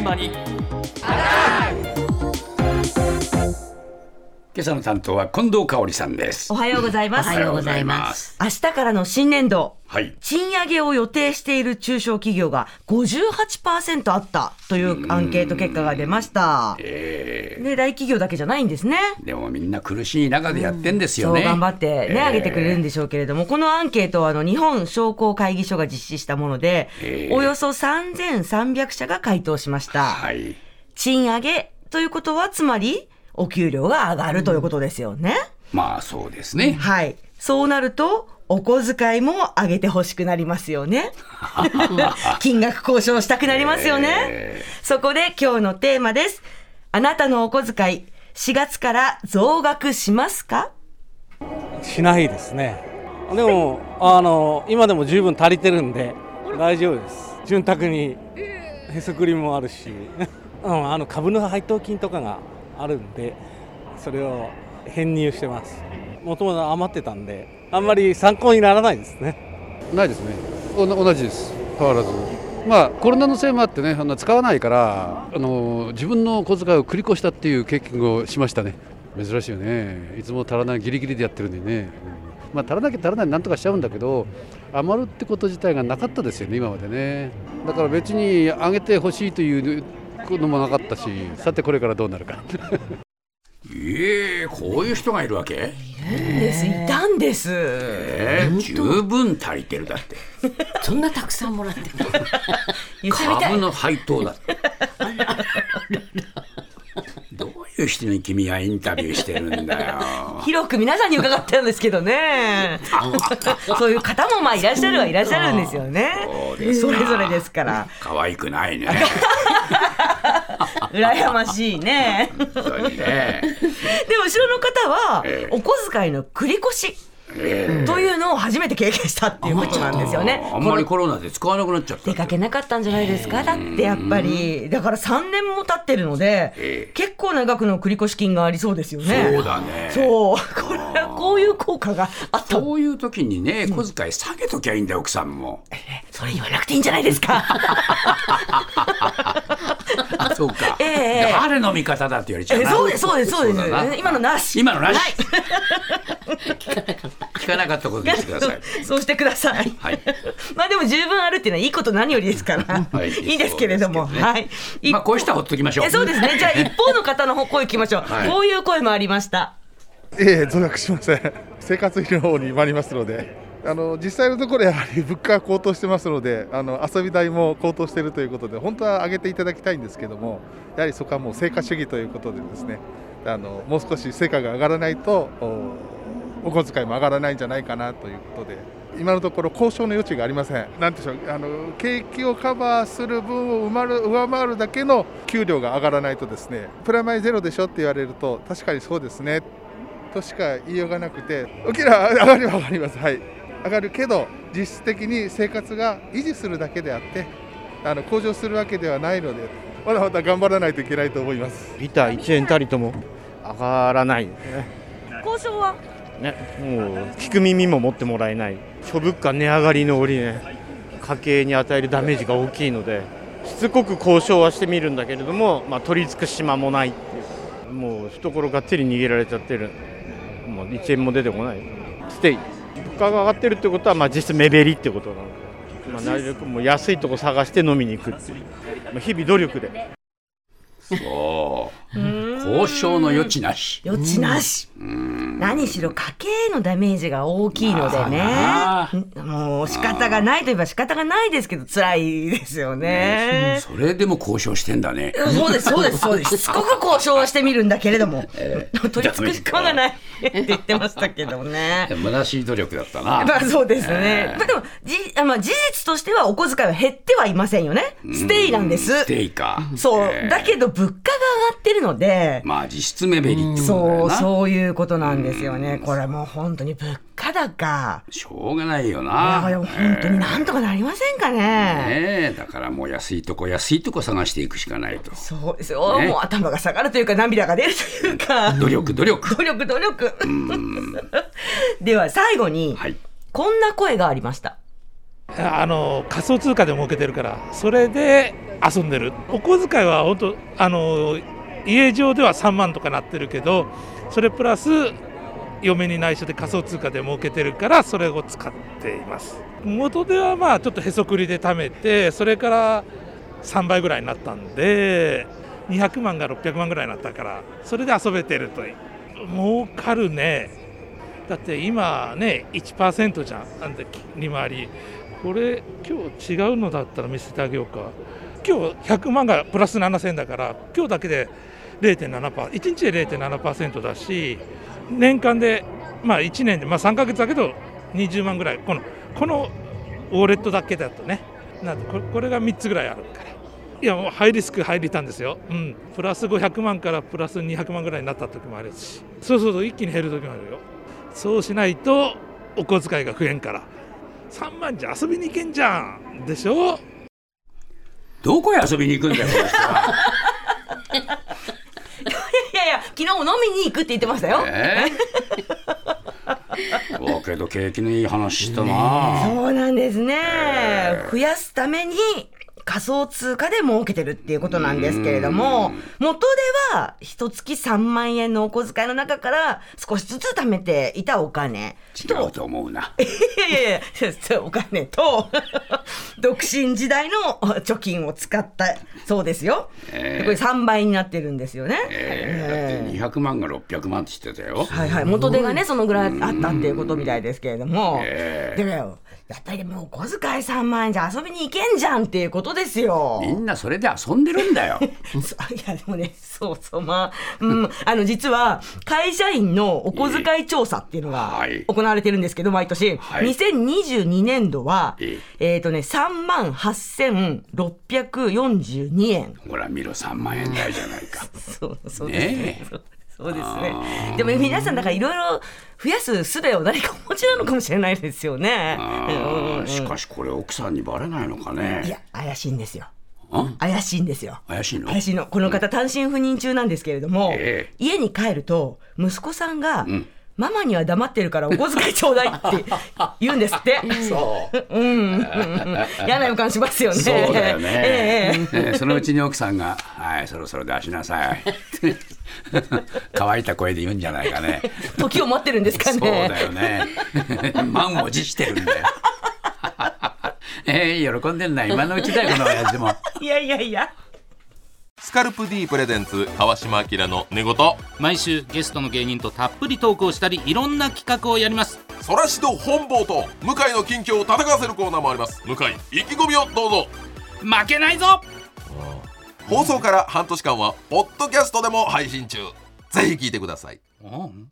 現場に。今朝の担当は近藤香織さんですおはようございます。おはようございます。明日からの新年度、はい賃上げを予定している中小企業が58%あったというアンケート結果が出ました。えで、大企業だけじゃないんですね。ーでもみんな苦しい中でやってんですよね、そう頑張ってね、えー上げてくれるんでしょうけれども、このアンケートはあの日本商工会議所が実施したもので、えーおよそ3300社が回答しました。はい賃上げということは、つまり、お給料が上がるということですよね。まあそうですねはい。そうなると、お小遣いも上げてほしくなりますよね。金額交渉したくなりますよね。えそこで今日のテーマです。あなたのお小遣い、4月から増額しますか？しないですねでもあの今でも十分足りてるんで大丈夫です潤沢にへそくりもあるし、うん、あの株の配当金とかがあるんでそれを編入してます。もともと余ってたんであんまり参考にならないですね。ないですね。同じです。変わらず。まあコロナのせいもあってねあの使わないからあの自分の小遣いを繰り越したっていう経験をしましたね。珍しいよね。いつも足らないギリギリでやってるんでね、うん。まあ足らなきゃ足らないなんとかしちゃうんだけど余るってこと自体がなかったですよね今までね。だから別に上げてほしいというのもなかったしさてこれからどうなるか。ええこういう人がいるわけ？です、いたんです。えー、十分足りてるだって。そんなたくさんもらってる。株。の配当だ。っ てどういう人に君はインタビューしてるんだよ。広く皆さんに伺ったんですけどね。そういう方もまあいらっしゃるはいらっしゃるんですよね。そう。ですか。それぞれですから。可愛くないね羨ましいね。でも後ろの方はええ、お小遣いの繰り越しえというのを初めて経験したっていうことなんですよね。あんまりコロナで使わなくなっちゃった出かけなかったんじゃないですか？だってやっぱり。だから3年も経ってるのでええ、結構な額の繰越金がありそうですよね。そうだねそう。これはこういう効果があった。そういう時にね小遣い下げときゃいいんだよ奥さんもそれ言わなくていいんじゃないですか？あそうか、ええ誰の味方だって言われちゃうなえそうです、そうです、そうですだな。今のなし。今のなしはい。聞かなかったことにしてください そうしてください。はいまあでも十分あるっていうのはいいこと何よりですから。はいいいですけれども。ねはい。まあこういう人はほっときましょうえそうですね。じゃあ一方の方の方声聞きましょう。はいこういう声もありました。ええ増額しません。生活費の方に回りますので。あの実際のところやはり物価が高騰してますのであの遊び代も高騰しているということで本当は上げていただきたいんですけどもやはりそこはもう成果主義ということでですねあのもう少し成果が上がらないとお小遣いも上がらないんじゃないかなということで今のところ交渉の余地がありません。なんでしょうあの景気をカバーする分を埋まる上回るだけの給料が上がらないとですねプラマイゼロでしょって言われると確かにそうですね。としか言いようがなくて、お給料は上がりは上がります、はい、上がるけど、実質的に生活が維持するだけであって、あの向上するわけではないので、まだまだ頑張らないといけないと思います。ビター1円たりとも上がらない。ですね交渉は？ねもう聞く耳も持ってもらえない。諸物価値上がりの折ね家計に与えるダメージが大きいのでしつこく交渉はしてみるんだけれども、まあ、取り付く島もないっていう。もう懐がっつり逃げられちゃってるもう1円も出てこない。ステイ物価が上がってるってことは、まあ、実質目減りってことなの。で、まあ、なるべくもう安いとこ探して飲みに行くっていう、まあ、日々努力で。そう。交渉の余地なし。余地なし。何しろ家計へのダメージが大きいのでねまあ。もう仕方がないといえば仕方がないですけど辛いですよね。それでも交渉してんだねそうです、そうです、そうです。しつこく交渉はしてみるんだけれども、取り付くしかがないって言ってましたけどね。虚しい努力だったなまあそうですね。ええまあでも、じ、あまあ事実としてはお小遣いは減ってはいませんよね。ステイなんですス。テイかそう。えーだけど物価が上がってるので、まあ実質目減りってことだそう、よなそういうことなんですよね。これもう本当に物価高。しょうがないよいなや、でも本当になんとかなりませんかね。ねえだからもう安いとこ安いとこ探していくしかないとそうですよ、ねもう頭が下がるというか涙が出るというか。努力努力努力努力。では最後に、はいこんな声がありました。あの仮想通貨で儲けてるからそれで遊んでるお小遣いは本当あの家上では3万とかなってるけどそれプラス嫁に内緒で仮想通貨で儲けてるからそれを使っています。元ではまあちょっとへそくりで貯めてそれから3倍ぐらいになったんで200万が600万ぐらいになったからそれで遊べてるとい儲かるね。だって今ね1%じゃん。なんで利回り。これ今日違うのだったら見せてあげようか。今日100万がプラス7000だから今日だけで0.7%、1日で0.7%だし、年間で、まあ1年で、まあ3ヶ月だけど20万ぐらい、このこのウォレットだけだとね、なんでこれこれが3つぐらいあるから。いや、もうハイリスク入りたんですよ、うん、プラス500万からプラス200万ぐらいになった時もあるし、そうそうそう、一気に減る時もあるよ、そうしないとお小遣いが増えんから、3万じゃ遊びに行けんじゃん。でしょ？どこへ遊びに行くんだよ、この人は。昨日も飲みに行くって言ってましたよ。ええ わけど景気のいい話したな。そうなんですね。増やすために仮想通貨で儲けてるっていうことなんですけれども、元では一月3万円のお小遣いの中から少しずつ貯めていたお金違うと思うな。いやいやいやお金と独身時代の貯金を使ったそうですよ。ええこれ3倍になってるんですよね。ええだって200万が600万って言ってたよ。はいはい、元手がね、そのぐらいあったっていうことみたいですけれども、えでも、やっぱりもうお小遣い3万円じゃ遊びに行けんじゃんっていうことですよ。みんなそれで遊んでるんだよ。そういやでもね、そうそう、まあ、うん、あの実は会社員のお小遣い調査っていうのがはい行われてるんですけど、毎年、はい2022年度は、ええっ、とね、3万8642円。ほら見ろ3万円台じゃないか。そうそうですねねえそうですね。でも皆さんだからいろいろ増やす術を何かお持ちなのかもしれないですよね。しかしこれ奥さんにバレないのかいね。や怪しいんですよ。あ？怪しいんですよ。怪しいの？怪しいの。この方単身赴任中なんですけれども、ええ家に帰ると息子さんが、んママには黙ってるからお小遣いちょうだいって 言うんですって。そう。うん嫌な予感しますよね。そうだよね、ええええそのうちに奥さんが「はいそろそろ出しなさい」乾いた声で言うんじゃないかね。時を待ってるんですかね。そうだよね。満を持してるんだよ。ええ喜んでんな。今のうちだよこの親父も。いやいやいや。スカルプ D プレゼンツ川島明の寝言。毎週ゲストの芸人とたっぷりトークをしたりいろんな企画をやります。そらしど本坊と向井の近況を戦わせるコーナーもあります。向井意気込みをどうぞ。負けないぞ放送から半年間はポッドキャストでも配信中。ぜひ聞いてください。うん。